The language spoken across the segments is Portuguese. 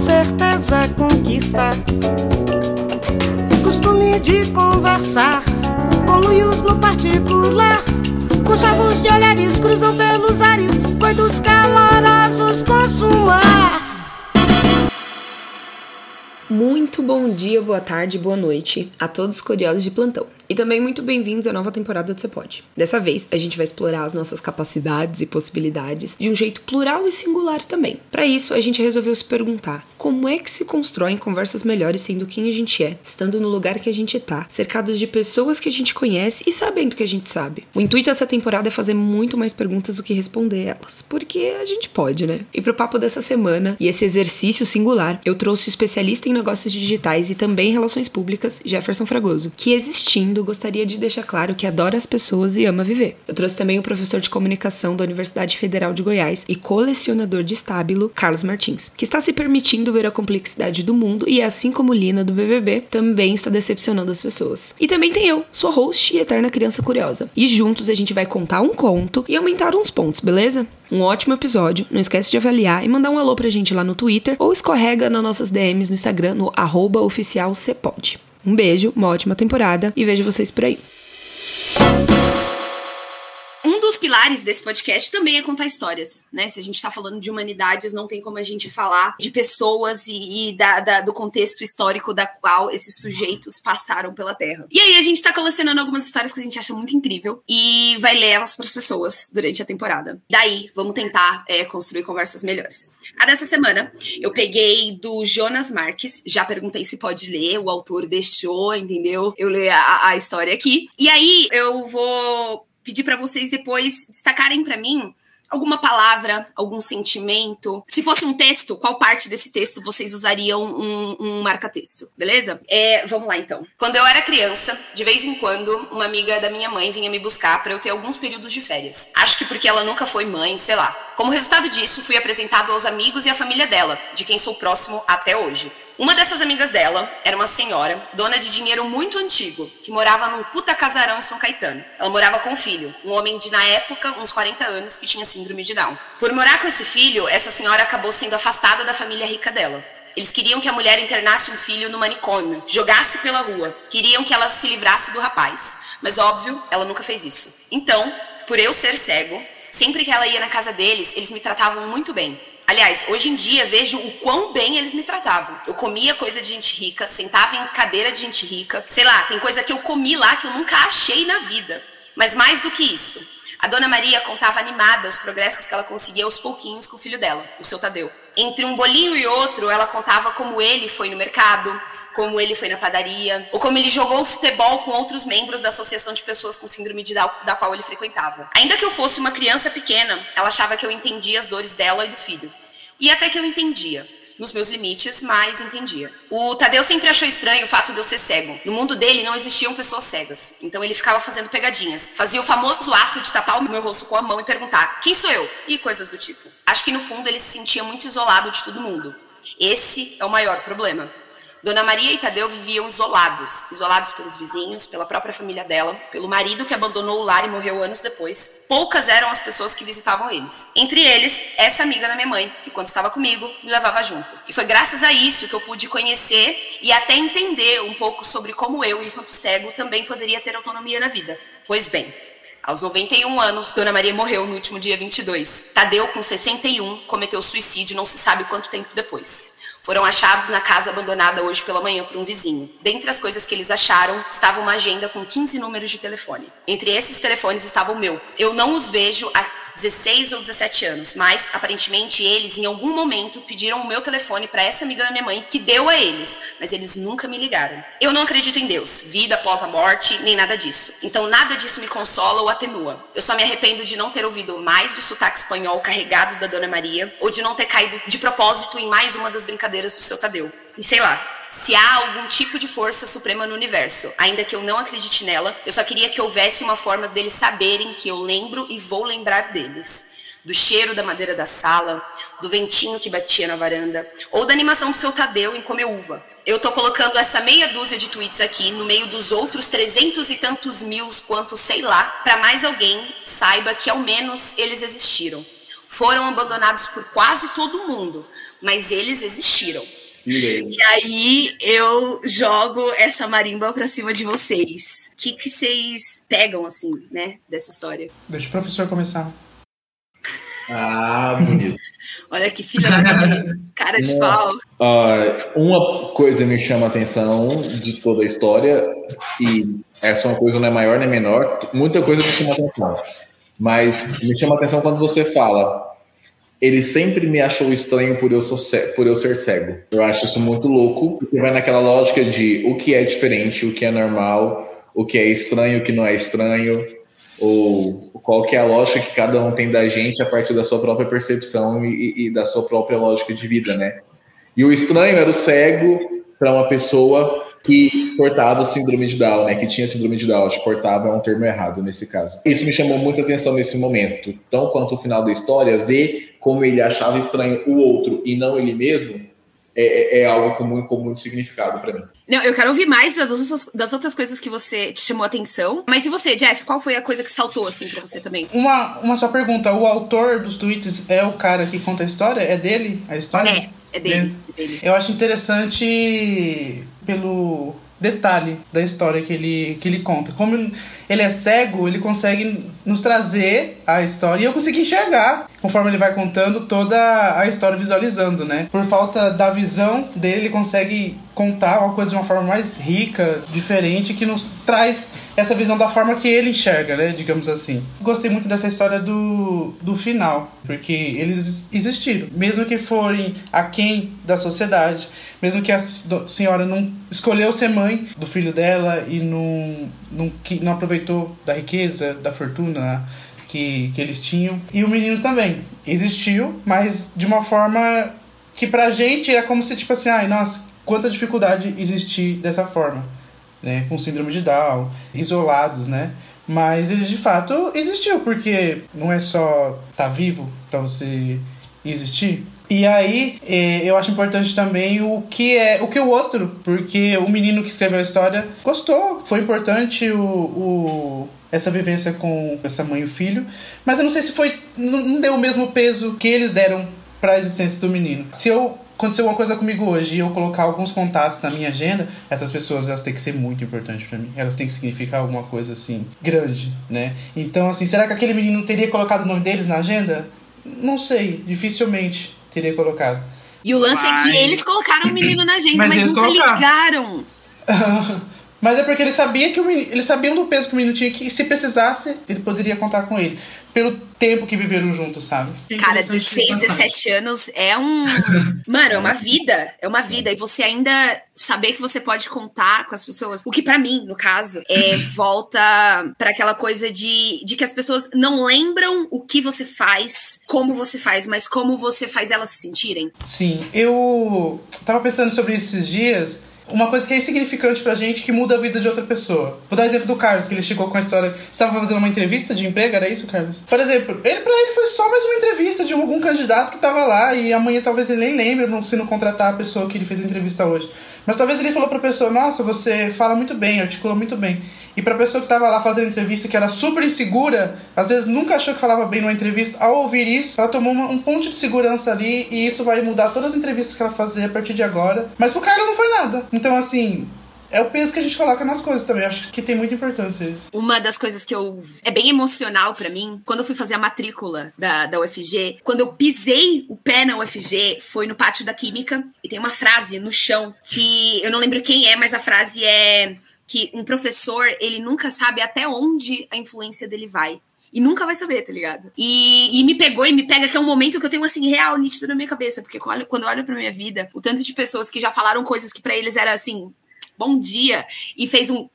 certeza conquista. Costume de conversar com luios no particular. Com chavos de olhares cruzam pelos ares, coitos calorosos consumar. Muito bom dia, boa tarde, boa noite a todos os curiosos de plantão. E também muito bem-vindos à nova temporada do Você Pode. Dessa vez, a gente vai explorar as nossas capacidades e possibilidades de um jeito plural e singular também. Para isso, a gente resolveu se perguntar como é que se constroem conversas melhores sendo quem a gente é, estando no lugar que a gente tá, cercados de pessoas que a gente conhece e sabendo que a gente sabe. O intuito dessa temporada é fazer muito mais perguntas do que responder elas, porque a gente pode, né? E pro papo dessa semana e esse exercício singular, eu trouxe o especialista em negócios digitais e também relações públicas, Jefferson Fragoso, que existindo gostaria de deixar claro que adora as pessoas e ama viver. Eu trouxe também o professor de comunicação da Universidade Federal de Goiás e colecionador de estábilo, Carlos Martins, que está se permitindo ver a complexidade do mundo e, assim como Lina do BBB, também está decepcionando as pessoas. E também tem eu, sua host e eterna criança curiosa. E juntos a gente vai contar um conto e aumentar uns pontos, beleza? Um ótimo episódio, não esquece de avaliar e mandar um alô pra gente lá no Twitter ou escorrega nas nossas DMs no Instagram no arroba oficial um beijo, uma ótima temporada e vejo vocês por aí. Pilares desse podcast também é contar histórias, né? Se a gente está falando de humanidades, não tem como a gente falar de pessoas e, e da, da, do contexto histórico da qual esses sujeitos passaram pela Terra. E aí a gente está colecionando algumas histórias que a gente acha muito incrível e vai ler elas para as pessoas durante a temporada. Daí, vamos tentar é, construir conversas melhores. A dessa semana, eu peguei do Jonas Marques, já perguntei se pode ler, o autor deixou, entendeu? Eu ler a, a história aqui. E aí eu vou pedir para vocês depois destacarem para mim alguma palavra, algum sentimento. Se fosse um texto, qual parte desse texto vocês usariam um, um marca-texto, beleza? É, vamos lá então. Quando eu era criança, de vez em quando, uma amiga da minha mãe vinha me buscar para eu ter alguns períodos de férias. Acho que porque ela nunca foi mãe, sei lá. Como resultado disso, fui apresentado aos amigos e à família dela, de quem sou próximo até hoje. Uma dessas amigas dela era uma senhora, dona de dinheiro muito antigo, que morava num puta casarão em São Caetano. Ela morava com um filho, um homem de, na época, uns 40 anos, que tinha síndrome de Down. Por morar com esse filho, essa senhora acabou sendo afastada da família rica dela. Eles queriam que a mulher internasse um filho no manicômio, jogasse pela rua. Queriam que ela se livrasse do rapaz. Mas óbvio, ela nunca fez isso. Então, por eu ser cego, sempre que ela ia na casa deles, eles me tratavam muito bem. Aliás, hoje em dia vejo o quão bem eles me tratavam. Eu comia coisa de gente rica, sentava em cadeira de gente rica. Sei lá, tem coisa que eu comi lá que eu nunca achei na vida. Mas mais do que isso, a dona Maria contava animada os progressos que ela conseguia aos pouquinhos com o filho dela, o seu Tadeu. Entre um bolinho e outro, ela contava como ele foi no mercado, como ele foi na padaria, ou como ele jogou futebol com outros membros da associação de pessoas com síndrome de Down da qual ele frequentava. Ainda que eu fosse uma criança pequena, ela achava que eu entendia as dores dela e do filho. E até que eu entendia. Nos meus limites, mas entendia. O Tadeu sempre achou estranho o fato de eu ser cego. No mundo dele não existiam pessoas cegas. Então ele ficava fazendo pegadinhas. Fazia o famoso ato de tapar o meu rosto com a mão e perguntar: quem sou eu? E coisas do tipo. Acho que no fundo ele se sentia muito isolado de todo mundo. Esse é o maior problema. Dona Maria e Tadeu viviam isolados, isolados pelos vizinhos, pela própria família dela, pelo marido que abandonou o lar e morreu anos depois. Poucas eram as pessoas que visitavam eles. Entre eles, essa amiga da minha mãe, que quando estava comigo, me levava junto. E foi graças a isso que eu pude conhecer e até entender um pouco sobre como eu, enquanto cego, também poderia ter autonomia na vida. Pois bem, aos 91 anos, Dona Maria morreu no último dia 22. Tadeu, com 61, cometeu suicídio não se sabe quanto tempo depois foram achados na casa abandonada hoje pela manhã por um vizinho. Dentre as coisas que eles acharam, estava uma agenda com 15 números de telefone. Entre esses telefones estava o meu. Eu não os vejo há 16 ou 17 anos, mas aparentemente eles em algum momento pediram o meu telefone para essa amiga da minha mãe que deu a eles, mas eles nunca me ligaram. Eu não acredito em Deus, vida após a morte, nem nada disso. Então nada disso me consola ou atenua. Eu só me arrependo de não ter ouvido mais do sotaque espanhol carregado da Dona Maria ou de não ter caído de propósito em mais uma das brincadeiras do seu Tadeu. E sei lá, se há algum tipo de força suprema no universo. Ainda que eu não acredite nela, eu só queria que houvesse uma forma deles saberem que eu lembro e vou lembrar deles. Do cheiro da madeira da sala, do ventinho que batia na varanda, ou da animação do seu Tadeu em comer uva. Eu tô colocando essa meia dúzia de tweets aqui no meio dos outros trezentos e tantos mil quanto sei lá, para mais alguém saiba que ao menos eles existiram. Foram abandonados por quase todo mundo, mas eles existiram. E aí eu jogo essa marimba pra cima de vocês. O que, que vocês pegam, assim, né, dessa história? Deixa o professor começar. Ah, bonito. Olha que filha da cara de pau. Uh, uma coisa me chama a atenção de toda a história, e essa é uma coisa não é maior nem menor, muita coisa me chama a atenção. Mas me chama a atenção quando você fala, ele sempre me achou estranho por eu, por eu ser cego. Eu acho isso muito louco, porque vai naquela lógica de o que é diferente, o que é normal, o que é estranho, o que não é estranho, ou qual que é a lógica que cada um tem da gente a partir da sua própria percepção e, e da sua própria lógica de vida, né? E o estranho era o cego para uma pessoa que portava síndrome de Down, né? Que tinha síndrome de Down. Acho que portava é um termo errado nesse caso. Isso me chamou muita atenção nesse momento. Então, quanto ao final da história, ver como ele achava estranho o outro e não ele mesmo é, é, é algo com muito, com muito significado para mim. Não, eu quero ouvir mais das outras, das outras coisas que você te chamou a atenção. Mas e você, Jeff? Qual foi a coisa que saltou assim pra você também? Uma, uma só pergunta: o autor dos tweets é o cara que conta a história? É dele a história? É, é dele. É dele. Eu acho interessante pelo detalhe da história que ele, que ele conta. Como ele é cego, ele consegue nos trazer a história e eu consegui enxergar conforme ele vai contando toda a história visualizando, né? Por falta da visão dele, ele consegue contar uma coisa de uma forma mais rica, diferente, que nos traz essa visão da forma que ele enxerga, né? Digamos assim. Gostei muito dessa história do, do final, porque eles existiram. Mesmo que forem aquém da sociedade, mesmo que a senhora não escolheu ser mãe do filho dela e não, não, não aproveitou da riqueza, da fortuna? Que, que eles tinham. E o menino também existiu, mas de uma forma que pra gente é como se, tipo assim, ai, nossa, quanta dificuldade existir dessa forma, né? Com síndrome de Down, isolados, né? Mas eles de fato existiu, porque não é só estar tá vivo para você existir. E aí, é, eu acho importante também o que é o que o outro, porque o menino que escreveu a história gostou, foi importante o, o essa vivência com essa mãe e o filho, mas eu não sei se foi não deu o mesmo peso que eles deram para a existência do menino. Se eu aconteceu uma coisa comigo hoje e eu colocar alguns contatos na minha agenda, essas pessoas elas têm que ser muito importantes para mim. Elas têm que significar alguma coisa assim grande, né? Então assim, será que aquele menino teria colocado o nome deles na agenda? Não sei, dificilmente teria colocado. E o lance mas... é que eles colocaram o menino na agenda, mas, mas nunca colocaram. ligaram. Mas é porque ele sabia que o menino, eles sabiam do peso que o menino tinha que se precisasse, ele poderia contar com ele. Pelo tempo que viveram juntos, sabe? Cara, 16, 17 anos é um. Mano, é uma vida. É uma vida. E você ainda saber que você pode contar com as pessoas. O que para mim, no caso, é volta para aquela coisa de, de que as pessoas não lembram o que você faz, como você faz, mas como você faz elas se sentirem. Sim, eu tava pensando sobre esses dias uma coisa que é insignificante pra gente que muda a vida de outra pessoa. Vou dar o exemplo do Carlos, que ele chegou com a história. Estava fazendo uma entrevista de emprego, era isso, Carlos? Por exemplo, ele pra ele foi só mais uma entrevista de algum candidato que tava lá e amanhã talvez ele nem lembre se não contratar a pessoa que ele fez a entrevista hoje. Mas talvez ele falou pra pessoa: Nossa, você fala muito bem, articula muito bem. E pra pessoa que tava lá fazendo entrevista, que era super insegura, às vezes nunca achou que falava bem numa entrevista, ao ouvir isso, ela tomou uma, um ponto de segurança ali e isso vai mudar todas as entrevistas que ela fazer a partir de agora. Mas pro Carlos não foi nada. Então, assim, é o peso que a gente coloca nas coisas também. Acho que tem muita importância isso. Uma das coisas que eu. É bem emocional para mim, quando eu fui fazer a matrícula da, da UFG, quando eu pisei o pé na UFG, foi no pátio da Química, e tem uma frase no chão que eu não lembro quem é, mas a frase é que um professor, ele nunca sabe até onde a influência dele vai. E nunca vai saber, tá ligado? E, e me pegou e me pega que é um momento que eu tenho, assim, real, nítido na minha cabeça. Porque quando, quando eu olho pra minha vida, o tanto de pessoas que já falaram coisas que para eles era assim, bom dia, e fez um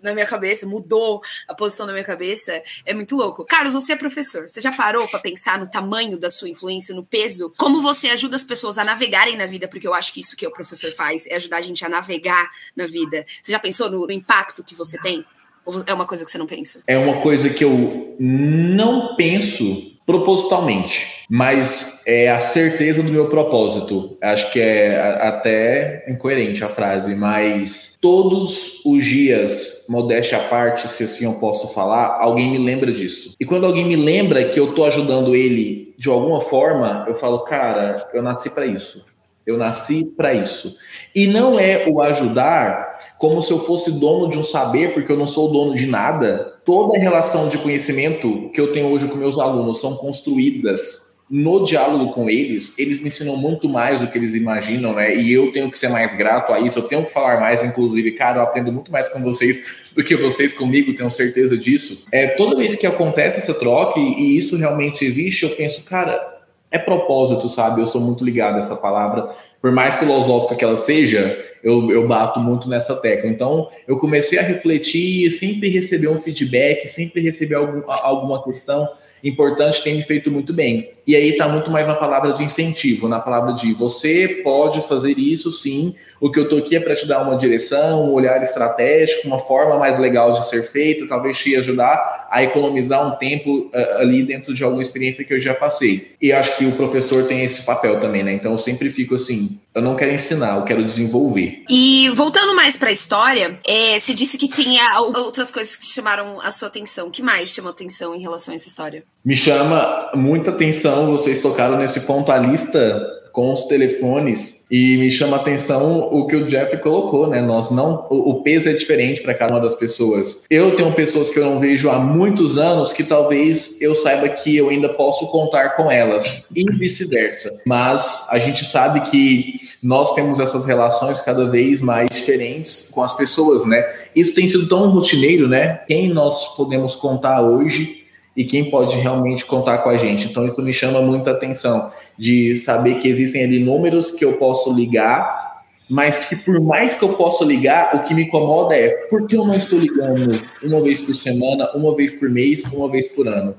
na minha cabeça, mudou a posição da minha cabeça, é muito louco. Carlos, você é professor, você já parou para pensar no tamanho da sua influência, no peso? Como você ajuda as pessoas a navegarem na vida? Porque eu acho que isso que o professor faz é ajudar a gente a navegar na vida. Você já pensou no, no impacto que você tem? Ou é uma coisa que você não pensa? É uma coisa que eu não penso propositalmente, mas é a certeza do meu propósito. Acho que é até incoerente a frase, mas todos os dias modéstia à parte, se assim eu posso falar, alguém me lembra disso. E quando alguém me lembra que eu tô ajudando ele de alguma forma, eu falo, cara, eu nasci para isso. Eu nasci para isso. E não é o ajudar como se eu fosse dono de um saber, porque eu não sou dono de nada. Toda a relação de conhecimento que eu tenho hoje com meus alunos são construídas no diálogo com eles, eles me ensinam muito mais do que eles imaginam, né? E eu tenho que ser mais grato a isso, eu tenho que falar mais, inclusive, cara, eu aprendo muito mais com vocês do que vocês comigo, tenho certeza disso. É, toda vez que acontece essa troca e, e isso realmente existe, eu penso, cara, é propósito, sabe? Eu sou muito ligado a essa palavra. Por mais filosófica que ela seja, eu, eu bato muito nessa tecla. Então, eu comecei a refletir, sempre receber um feedback, sempre receber algum, alguma questão importante tem me feito muito bem. E aí está muito mais na palavra de incentivo, na palavra de você pode fazer isso sim. O que eu estou aqui é para te dar uma direção, um olhar estratégico, uma forma mais legal de ser feita, talvez te ajudar a economizar um tempo uh, ali dentro de alguma experiência que eu já passei. E acho que o professor tem esse papel também, né? Então eu sempre fico assim, eu não quero ensinar, eu quero desenvolver. E voltando mais para a história, é, você disse que tinha outras coisas que chamaram a sua atenção. O que mais chamou atenção em relação a essa história? Me chama muita atenção, vocês tocaram nesse ponto, a lista com os telefones e me chama atenção o que o Jeff colocou, né? Nós não, o, o peso é diferente para cada uma das pessoas. Eu tenho pessoas que eu não vejo há muitos anos que talvez eu saiba que eu ainda posso contar com elas e vice-versa. Mas a gente sabe que nós temos essas relações cada vez mais diferentes com as pessoas, né? Isso tem sido tão rotineiro, né? Quem nós podemos contar hoje e quem pode realmente contar com a gente. Então, isso me chama muita atenção, de saber que existem ali números que eu posso ligar, mas que por mais que eu possa ligar, o que me incomoda é por que eu não estou ligando uma vez por semana, uma vez por mês, uma vez por ano?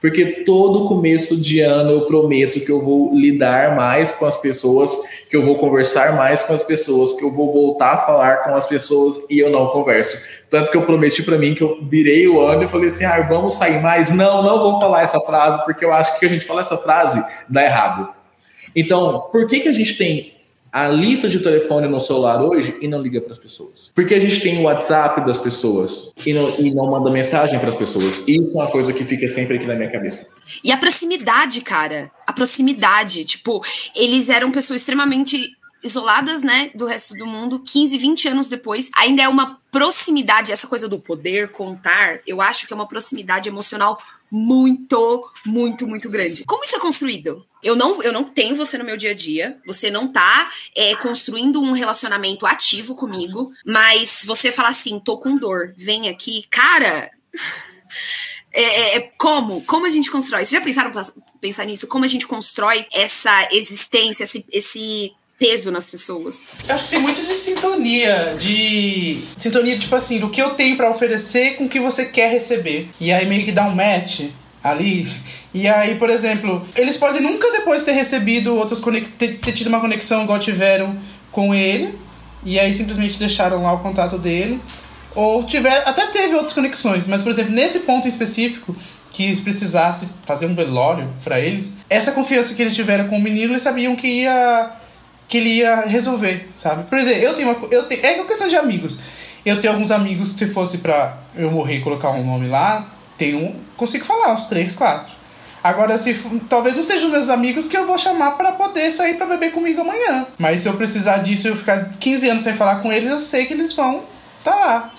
Porque todo começo de ano eu prometo que eu vou lidar mais com as pessoas, que eu vou conversar mais com as pessoas, que eu vou voltar a falar com as pessoas e eu não converso. Tanto que eu prometi para mim que eu virei o ano e falei assim: ah, vamos sair mais? Não, não vou falar essa frase, porque eu acho que a gente fala essa frase dá errado. Então, por que, que a gente tem a lista de telefone no celular hoje e não liga para as pessoas. Porque a gente tem o WhatsApp das pessoas e não, e não manda mensagem para as pessoas. Isso é uma coisa que fica sempre aqui na minha cabeça. E a proximidade, cara. A proximidade. Tipo, eles eram pessoas extremamente isoladas, né, do resto do mundo, 15, 20 anos depois, ainda é uma proximidade, essa coisa do poder contar, eu acho que é uma proximidade emocional muito, muito, muito grande. Como isso é construído? Eu não, eu não tenho você no meu dia a dia, você não tá é, construindo um relacionamento ativo comigo, mas você fala assim, tô com dor, vem aqui, cara. É, é, é como? Como a gente constrói? Vocês já pensaram pensar nisso? Como a gente constrói essa existência, esse, esse peso nas pessoas? Eu acho que tem muito de sintonia, de sintonia tipo assim, do que eu tenho para oferecer com o que você quer receber. E aí meio que dá um match ali. E aí, por exemplo, eles podem nunca depois ter recebido outras ter, ter tido uma conexão igual tiveram com ele, e aí simplesmente deixaram lá o contato dele. Ou tiver, até teve outras conexões, mas por exemplo, nesse ponto em específico, que precisassem fazer um velório para eles, essa confiança que eles tiveram com o menino, eles sabiam que ia que ele ia resolver, sabe? Por exemplo, eu tenho uma. Eu tenho, é questão de amigos. Eu tenho alguns amigos que se fosse pra eu morrer e colocar um nome lá, tenho. Consigo falar, uns três, quatro. Agora, se talvez não sejam meus amigos que eu vou chamar para poder sair para beber comigo amanhã. Mas se eu precisar disso e eu ficar 15 anos sem falar com eles, eu sei que eles vão tá lá.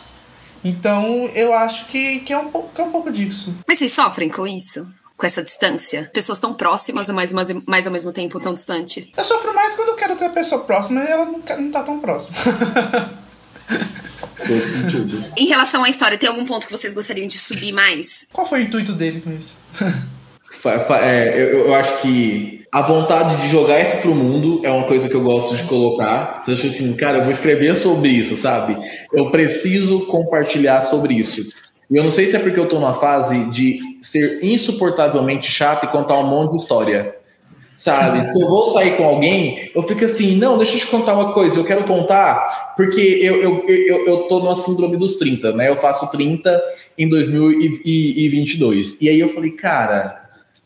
Então, eu acho que, que, é, um pouco, que é um pouco disso. Mas vocês sofrem com isso? Com essa distância? Pessoas tão próximas, mas, mas, mas ao mesmo tempo tão distante? Eu sofro mais quando eu quero ter a pessoa próxima e ela não, não tá tão próxima. em relação à história, tem algum ponto que vocês gostariam de subir mais? Qual foi o intuito dele com isso? É, eu, eu, acho que a vontade de jogar isso pro mundo é uma coisa que eu gosto de colocar. Você acha assim, cara, eu vou escrever sobre isso, sabe? Eu preciso compartilhar sobre isso. E eu não sei se é porque eu tô numa fase de ser insuportavelmente chato e contar um monte de história. Sabe? Se eu vou sair com alguém, eu fico assim, não, deixa eu te contar uma coisa, eu quero contar, porque eu, eu, eu, eu tô numa síndrome dos 30, né? Eu faço 30 em 2022. E aí eu falei, cara,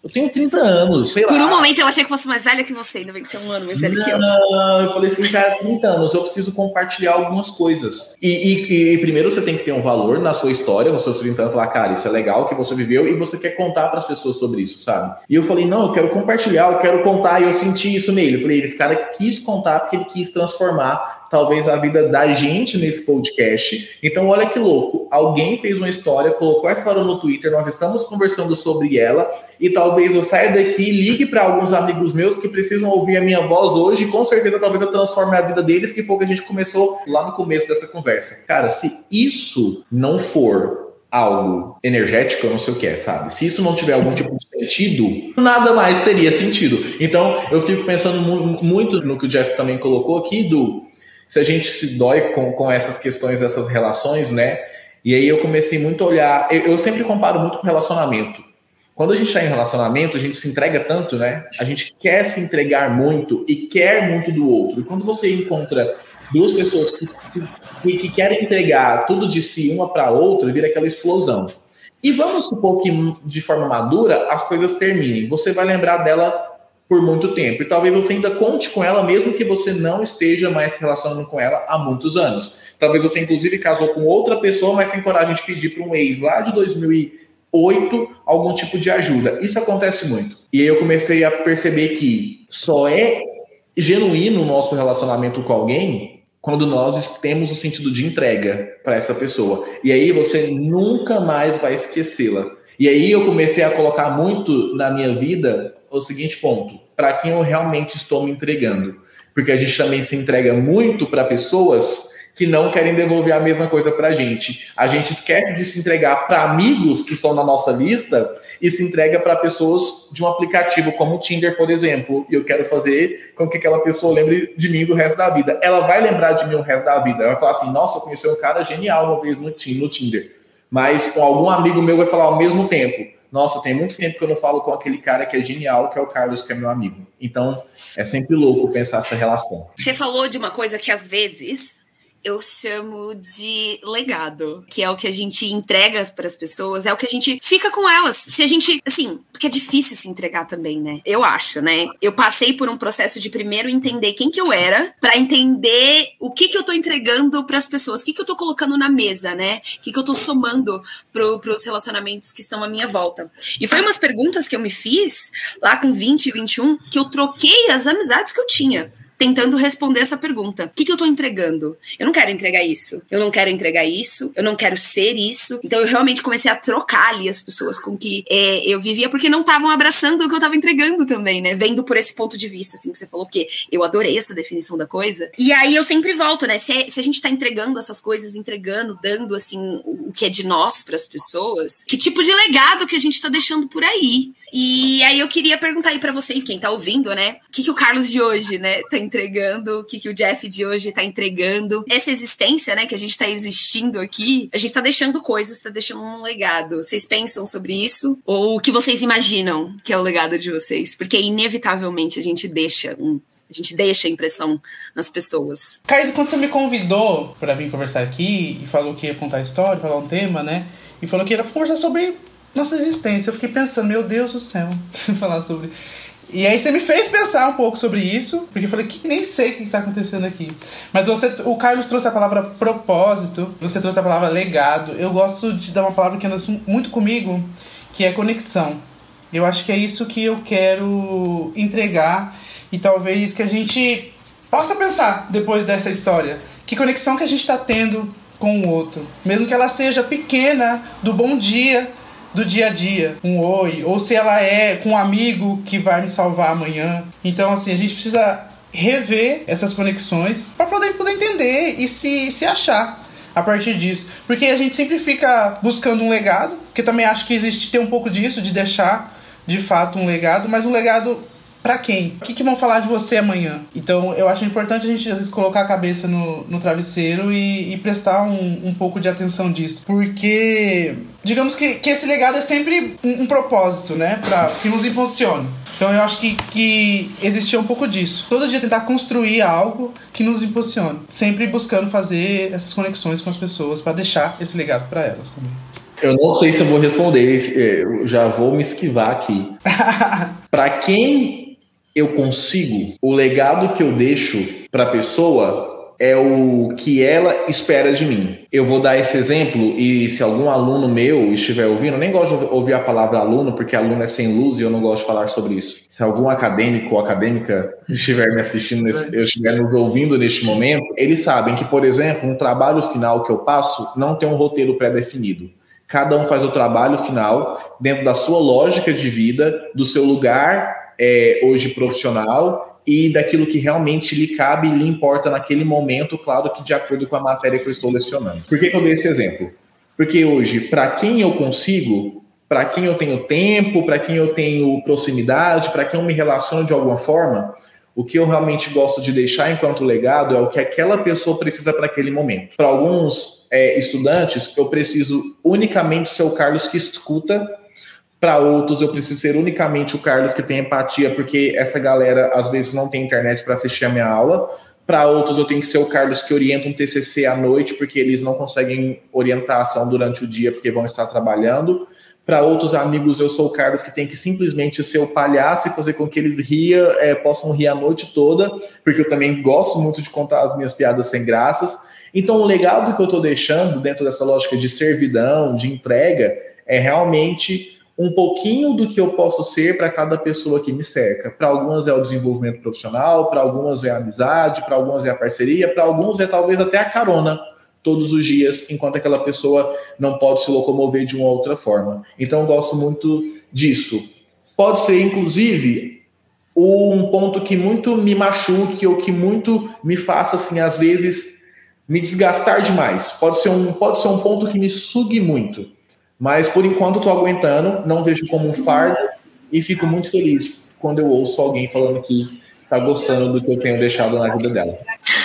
Eu tenho 30 anos, sei Por lá. um momento eu achei que fosse mais velha que você, ainda bem que você é um ano mais velho que eu. Não, eu falei assim, cara, 30 anos, eu preciso compartilhar algumas coisas. E, e- e primeiro você tem que ter um valor na sua história, nos seus 30 anos, falar, cara, isso é legal que você viveu e você quer contar para as pessoas sobre isso, sabe? E eu falei, não, eu quero compartilhar, eu quero contar, e eu senti isso nele. Eu falei, esse cara quis contar porque ele quis transformar talvez a vida da gente nesse podcast. Então, olha que louco. Alguém fez uma história, colocou essa história no Twitter, nós estamos conversando sobre ela, e talvez eu saia daqui ligue para alguns amigos meus que precisam ouvir a minha voz hoje, e com certeza talvez eu transforme a vida deles, que foi o que a gente começou lá no começo dessa conversa. Cara, se isso não for algo energético, eu não sei o que é, sabe? Se isso não tiver algum tipo de sentido, nada mais teria sentido. Então, eu fico pensando mu- muito no que o Jeff também colocou aqui, do se a gente se dói com, com essas questões, essas relações, né? E aí eu comecei muito a olhar. Eu, eu sempre comparo muito com relacionamento. Quando a gente está em relacionamento, a gente se entrega tanto, né? A gente quer se entregar muito e quer muito do outro. E quando você encontra duas pessoas que, se- que, que querem entregar tudo de si uma para outra, vira aquela explosão. E vamos supor que de forma madura as coisas terminem. Você vai lembrar dela por muito tempo. E talvez você ainda conte com ela, mesmo que você não esteja mais se relacionando com ela há muitos anos. Talvez você, inclusive, casou com outra pessoa, mas tem coragem de pedir para um ex lá de 2008 algum tipo de ajuda. Isso acontece muito. E aí eu comecei a perceber que só é genuíno o nosso relacionamento com alguém quando nós temos o sentido de entrega para essa pessoa. E aí você nunca mais vai esquecê-la. E aí eu comecei a colocar muito na minha vida o seguinte ponto: para quem eu realmente estou me entregando. Porque a gente também se entrega muito para pessoas que não querem devolver a mesma coisa para a gente. A gente esquece de se entregar para amigos que estão na nossa lista e se entrega para pessoas de um aplicativo como o Tinder, por exemplo. E eu quero fazer com que aquela pessoa lembre de mim do resto da vida. Ela vai lembrar de mim o resto da vida. Ela vai falar assim: nossa, eu conheci um cara genial uma vez no Tin- no Tinder. Mas com algum amigo meu vai falar ao mesmo tempo. Nossa, tem muito tempo que eu não falo com aquele cara que é genial, que é o Carlos, que é meu amigo. Então, é sempre louco pensar essa relação. Você falou de uma coisa que às vezes eu chamo de legado, que é o que a gente entrega para as pessoas, é o que a gente fica com elas. Se a gente, assim, porque é difícil se entregar também, né? Eu acho, né? Eu passei por um processo de primeiro entender quem que eu era, para entender o que que eu tô entregando para as pessoas, o que que eu tô colocando na mesa, né? O que que eu tô somando pro, pros relacionamentos que estão à minha volta. E foi umas perguntas que eu me fiz lá com 20 e 21 que eu troquei as amizades que eu tinha tentando responder essa pergunta. O que, que eu tô entregando? Eu não quero entregar isso. Eu não quero entregar isso. Eu não quero ser isso. Então eu realmente comecei a trocar ali as pessoas com que é, eu vivia, porque não estavam abraçando o que eu tava entregando também, né? Vendo por esse ponto de vista, assim, que você falou, porque eu adorei essa definição da coisa. E aí eu sempre volto, né? Se, é- se a gente tá entregando essas coisas, entregando, dando, assim, o, o que é de nós pras pessoas, que tipo de legado que a gente tá deixando por aí? E aí eu queria perguntar aí pra você, quem tá ouvindo, né? O que, que o Carlos de hoje, né, tá entregando? O que, que o Jeff de hoje tá entregando? Essa existência, né, que a gente tá existindo aqui, a gente tá deixando coisas, tá deixando um legado. Vocês pensam sobre isso? Ou o que vocês imaginam que é o legado de vocês? Porque inevitavelmente a gente deixa um. A gente deixa a impressão nas pessoas. Caio, quando você me convidou pra vir conversar aqui e falou que ia contar a história, falar um tema, né? E falou que ia conversar sobre nossa existência, eu fiquei pensando, meu Deus do céu, falar sobre. E aí você me fez pensar um pouco sobre isso, porque eu falei que nem sei o que está acontecendo aqui. Mas você, o Carlos trouxe a palavra propósito, você trouxe a palavra legado. Eu gosto de dar uma palavra que anda muito comigo, que é conexão. Eu acho que é isso que eu quero entregar e talvez que a gente possa pensar depois dessa história. Que conexão que a gente está tendo com o outro. Mesmo que ela seja pequena, do bom dia, do dia a dia, um oi, ou se ela é com um amigo que vai me salvar amanhã. Então, assim, a gente precisa rever essas conexões para poder, poder entender e se, se achar a partir disso. Porque a gente sempre fica buscando um legado, que também acho que existe ter um pouco disso, de deixar de fato um legado, mas um legado Pra quem? O que, que vão falar de você amanhã? Então, eu acho importante a gente, às vezes, colocar a cabeça no, no travesseiro e, e prestar um, um pouco de atenção disso. Porque, digamos que, que esse legado é sempre um, um propósito, né? Pra, que nos impulsione. Então, eu acho que, que existia um pouco disso. Todo dia tentar construir algo que nos impulsione. Sempre buscando fazer essas conexões com as pessoas para deixar esse legado para elas também. Eu não sei se eu vou responder, eu já vou me esquivar aqui. para quem eu consigo, o legado que eu deixo para a pessoa é o que ela espera de mim. Eu vou dar esse exemplo e se algum aluno meu estiver ouvindo, nem gosto de ouvir a palavra aluno, porque aluno é sem luz e eu não gosto de falar sobre isso. Se algum acadêmico ou acadêmica estiver me assistindo, nesse, estiver nos ouvindo neste momento, eles sabem que, por exemplo, um trabalho final que eu passo não tem um roteiro pré-definido. Cada um faz o trabalho final dentro da sua lógica de vida, do seu lugar é, hoje profissional e daquilo que realmente lhe cabe e lhe importa naquele momento, claro que de acordo com a matéria que eu estou lecionando. Por que, que eu dei esse exemplo? Porque hoje, para quem eu consigo, para quem eu tenho tempo, para quem eu tenho proximidade, para quem eu me relaciono de alguma forma, o que eu realmente gosto de deixar enquanto legado é o que aquela pessoa precisa para aquele momento. Para alguns é, estudantes, eu preciso unicamente ser o Carlos que escuta para outros, eu preciso ser unicamente o Carlos que tem empatia, porque essa galera às vezes não tem internet para assistir a minha aula. Para outros, eu tenho que ser o Carlos que orienta um TCC à noite, porque eles não conseguem orientação durante o dia, porque vão estar trabalhando. Para outros amigos, eu sou o Carlos que tem que simplesmente ser o palhaço e fazer com que eles ria, é, possam rir a noite toda, porque eu também gosto muito de contar as minhas piadas sem graças. Então, o legado que eu estou deixando dentro dessa lógica de servidão, de entrega, é realmente um pouquinho do que eu posso ser para cada pessoa que me cerca. Para algumas é o desenvolvimento profissional, para algumas é a amizade, para algumas é a parceria, para alguns é talvez até a carona todos os dias, enquanto aquela pessoa não pode se locomover de uma outra forma. Então eu gosto muito disso. Pode ser, inclusive, um ponto que muito me machuque ou que muito me faça, assim, às vezes, me desgastar demais. Pode ser um, pode ser um ponto que me sugue muito. Mas por enquanto estou aguentando, não vejo como um fardo e fico muito feliz quando eu ouço alguém falando que está gostando do que eu tenho deixado na vida dela.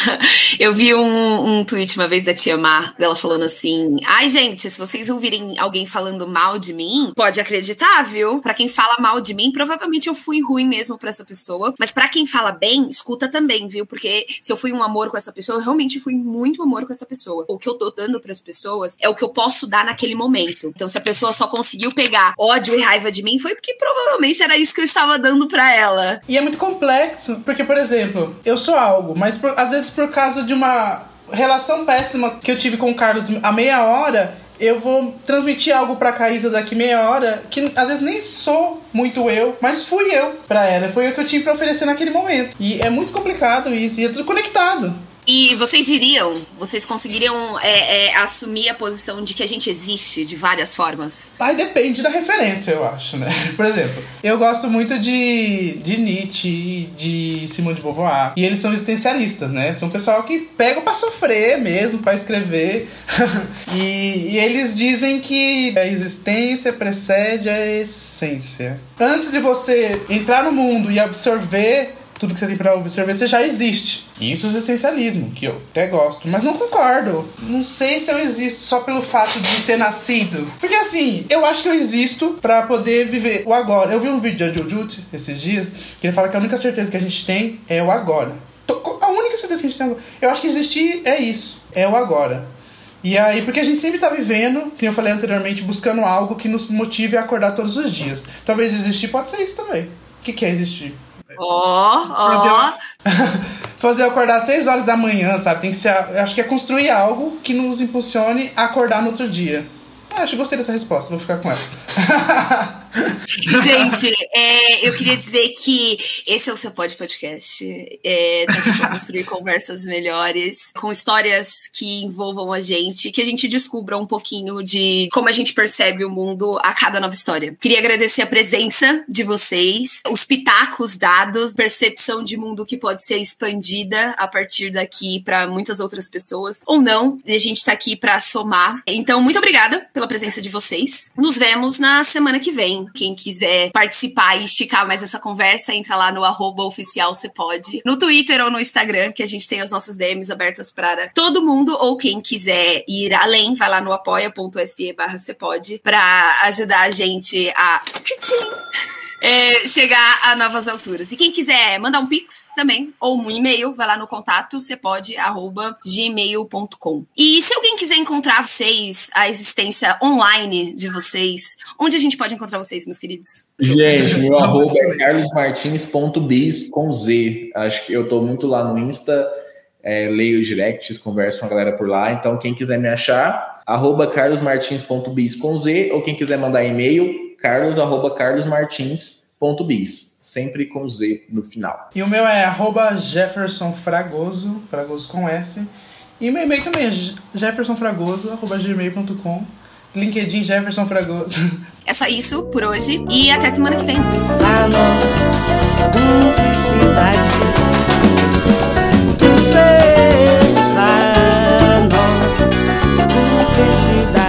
Eu vi um, um tweet uma vez da tia Mar, dela falando assim: Ai, gente, se vocês ouvirem alguém falando mal de mim, pode acreditar, viu? Para quem fala mal de mim, provavelmente eu fui ruim mesmo para essa pessoa. Mas para quem fala bem, escuta também, viu? Porque se eu fui um amor com essa pessoa, eu realmente fui muito amor com essa pessoa. O que eu tô dando para as pessoas é o que eu posso dar naquele momento. Então, se a pessoa só conseguiu pegar ódio e raiva de mim, foi porque provavelmente era isso que eu estava dando para ela. E é muito complexo, porque, por exemplo, eu sou algo, mas por, às vezes por causa de uma relação péssima que eu tive com o Carlos a meia hora, eu vou transmitir algo pra Caísa daqui meia hora que às vezes nem sou muito eu, mas fui eu pra ela. Foi o que eu tinha pra oferecer naquele momento. E é muito complicado isso, e é tudo conectado. E vocês diriam, vocês conseguiriam é, é, assumir a posição de que a gente existe de várias formas? Aí depende da referência, eu acho, né? Por exemplo, eu gosto muito de, de Nietzsche, de Simone de Beauvoir. E eles são existencialistas, né? São pessoal que pegam pra sofrer mesmo, pra escrever. e, e eles dizem que a existência precede a essência. Antes de você entrar no mundo e absorver tudo que você tem para observar, já existe. Isso é existencialismo, que eu até gosto, mas não concordo. Não sei se eu existo só pelo fato de ter nascido. Porque assim, eu acho que eu existo para poder viver o agora. Eu vi um vídeo de Jujutsu esses dias, que ele fala que a única certeza que a gente tem é o agora. A única certeza que a gente tem Eu acho que existir é isso, é o agora. E aí, porque a gente sempre tá vivendo, como eu falei anteriormente, buscando algo que nos motive a acordar todos os dias. Talvez existir pode ser isso também. O que, que é existir? Ó, ó. Fazer acordar às 6 horas da manhã, sabe? Tem que ser. Acho que é construir algo que nos impulsione a acordar no outro dia. Ah, acho que gostei dessa resposta, vou ficar com ela. Gente, é, eu queria dizer que esse é o seu pod podcast. É, tá aqui pra construir conversas melhores, com histórias que envolvam a gente, que a gente descubra um pouquinho de como a gente percebe o mundo a cada nova história. Queria agradecer a presença de vocês, os pitacos dados, percepção de mundo que pode ser expandida a partir daqui para muitas outras pessoas, ou não. E a gente tá aqui para somar. Então, muito obrigada pela presença de vocês. Nos vemos na semana que vem. Quem quiser participar e esticar mais essa conversa, entra lá no arroba oficial você pode. No Twitter ou no Instagram, que a gente tem as nossas DMs abertas para todo mundo, ou quem quiser ir além, vai lá no apoia.se barra você pode para ajudar a gente a é, chegar a novas alturas. E quem quiser mandar um pix também, ou um e-mail, vai lá no contato, você pode, arroba gmail.com. E se alguém quiser encontrar vocês, a existência online de vocês, onde a gente pode encontrar vocês, meus queridos? Gente, meu arroba é carlosmartins.biz com Z. Acho que eu tô muito lá no Insta, é, leio directs, converso com a galera por lá. Então, quem quiser me achar, arroba carlosmartins.biz com Z, ou quem quiser mandar e-mail, carlos, arroba carlosmartins.biz sempre com Z no final. E o meu é @jeffersonfragoso, Fragoso com S. E meu e-mail também é jeffersonfragoso@gmail.com. LinkedIn Jefferson Fragoso. É só isso por hoje e até semana que vem. Ah, publicidade. Pensei, ah, não, publicidade.